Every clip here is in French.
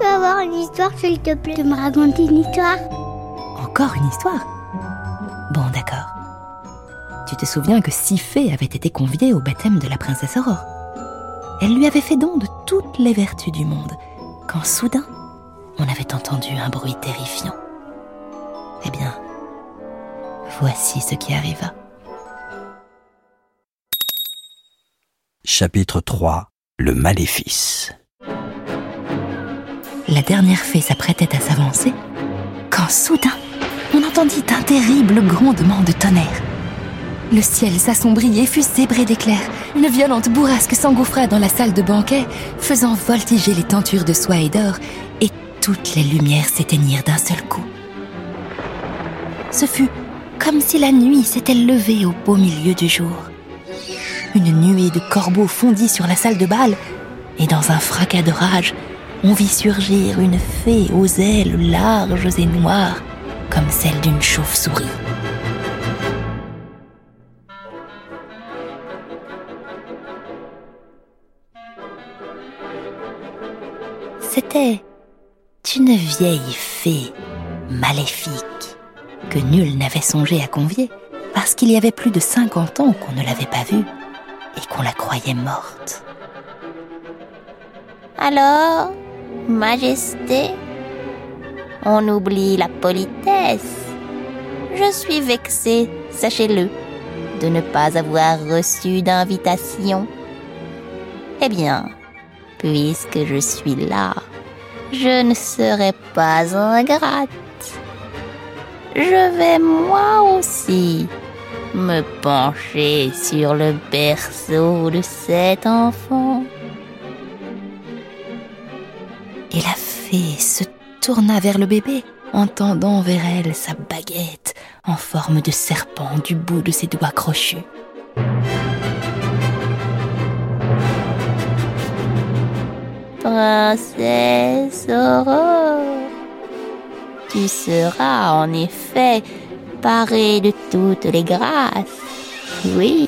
Peux avoir une histoire, s'il te plaît, de me raconter une histoire Encore une histoire Bon, d'accord. Tu te souviens que Sifée avait été conviée au baptême de la princesse Aurore Elle lui avait fait don de toutes les vertus du monde, quand soudain, on avait entendu un bruit terrifiant. Eh bien, voici ce qui arriva. Chapitre 3 Le maléfice la dernière fée s'apprêtait à s'avancer, quand soudain, on entendit un terrible grondement de tonnerre. Le ciel s'assombrit et fut zébré d'éclairs. Une violente bourrasque s'engouffra dans la salle de banquet, faisant voltiger les tentures de soie et d'or, et toutes les lumières s'éteignirent d'un seul coup. Ce fut comme si la nuit s'était levée au beau milieu du jour. Une nuée de corbeaux fondit sur la salle de bal, et dans un fracas de rage, on vit surgir une fée aux ailes larges et noires, comme celle d'une chauve-souris. C'était une vieille fée maléfique que nul n'avait songé à convier parce qu'il y avait plus de 50 ans qu'on ne l'avait pas vue et qu'on la croyait morte. Alors, Majesté, on oublie la politesse. Je suis vexée, sachez-le, de ne pas avoir reçu d'invitation. Eh bien, puisque je suis là, je ne serai pas ingrate. Je vais moi aussi me pencher sur le berceau de cet enfant. Et la fée se tourna vers le bébé en tendant vers elle sa baguette en forme de serpent du bout de ses doigts crochus. Princesse Aurore, tu seras en effet parée de toutes les grâces, oui,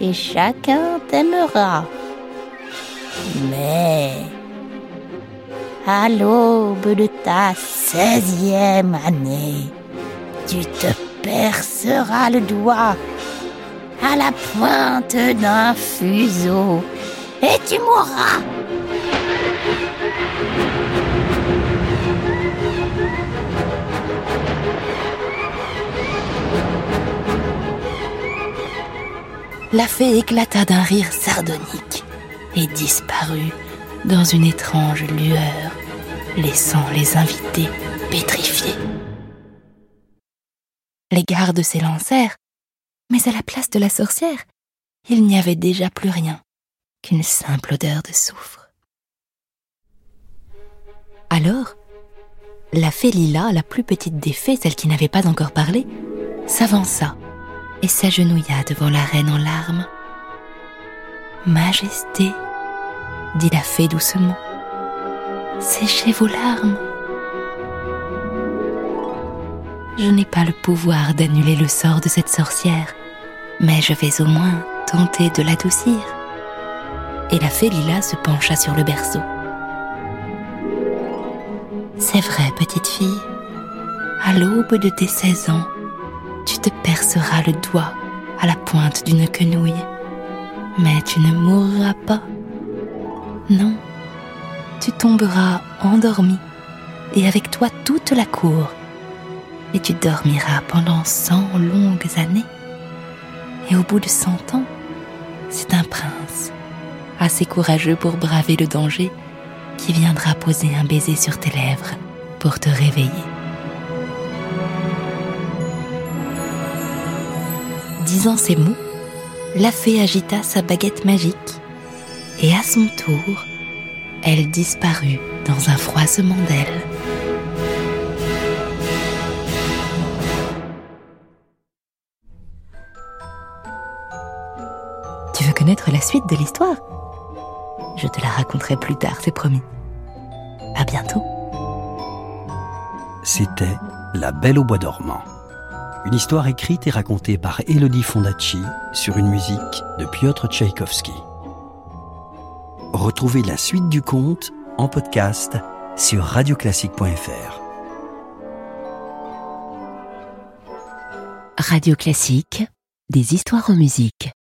et chacun t'aimera. Mais à l'aube de ta seizième année, tu te perceras le doigt à la pointe d'un fuseau et tu mourras. La fée éclata d'un rire sardonique et disparut dans une étrange lueur, laissant les invités pétrifiés. Les gardes s'élancèrent, mais à la place de la sorcière, il n'y avait déjà plus rien qu'une simple odeur de soufre. Alors, la fée Lila, la plus petite des fées, celle qui n'avait pas encore parlé, s'avança et s'agenouilla devant la reine en larmes. Majesté, dit la fée doucement. Séchez vos larmes. Je n'ai pas le pouvoir d'annuler le sort de cette sorcière, mais je vais au moins tenter de l'adoucir. Et la fée Lila se pencha sur le berceau. C'est vrai, petite fille, à l'aube de tes 16 ans, tu te perceras le doigt à la pointe d'une quenouille, mais tu ne mourras pas. Non, tu tomberas endormi et avec toi toute la cour. Et tu dormiras pendant cent longues années. Et au bout de cent ans, c'est un prince, assez courageux pour braver le danger, qui viendra poser un baiser sur tes lèvres pour te réveiller. Disant ces mots, la fée agita sa baguette magique Et à son tour, elle disparut dans un froissement d'ailes. Tu veux connaître la suite de l'histoire? Je te la raconterai plus tard, c'est promis. À bientôt. C'était La Belle au Bois dormant. Une histoire écrite et racontée par Elodie Fondacci sur une musique de Piotr Tchaïkovski. Retrouvez la suite du conte en podcast sur radioclassique.fr. Radio Classique, des histoires en musique.